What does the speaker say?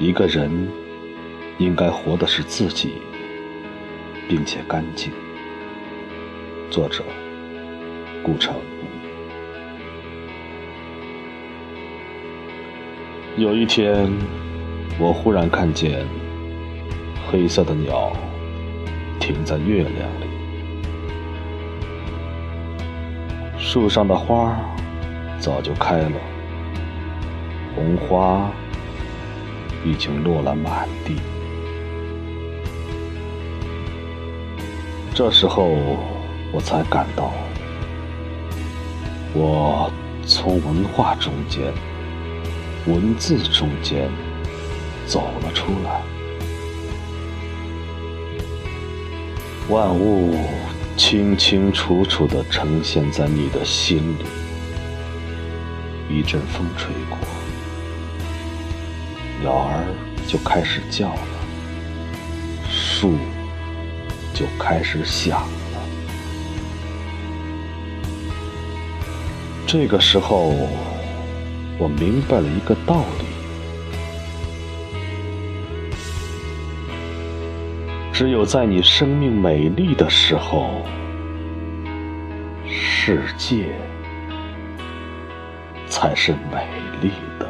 一个人应该活的是自己，并且干净。作者：顾城。有一天，我忽然看见黑色的鸟停在月亮里，树上的花早就开了，红花。已经落了满地。这时候，我才感到，我从文化中间、文字中间走了出来。万物清清楚楚地呈现在你的心里。一阵风吹过。鸟儿就开始叫了，树就开始响了。这个时候，我明白了一个道理：只有在你生命美丽的时候，世界才是美丽的。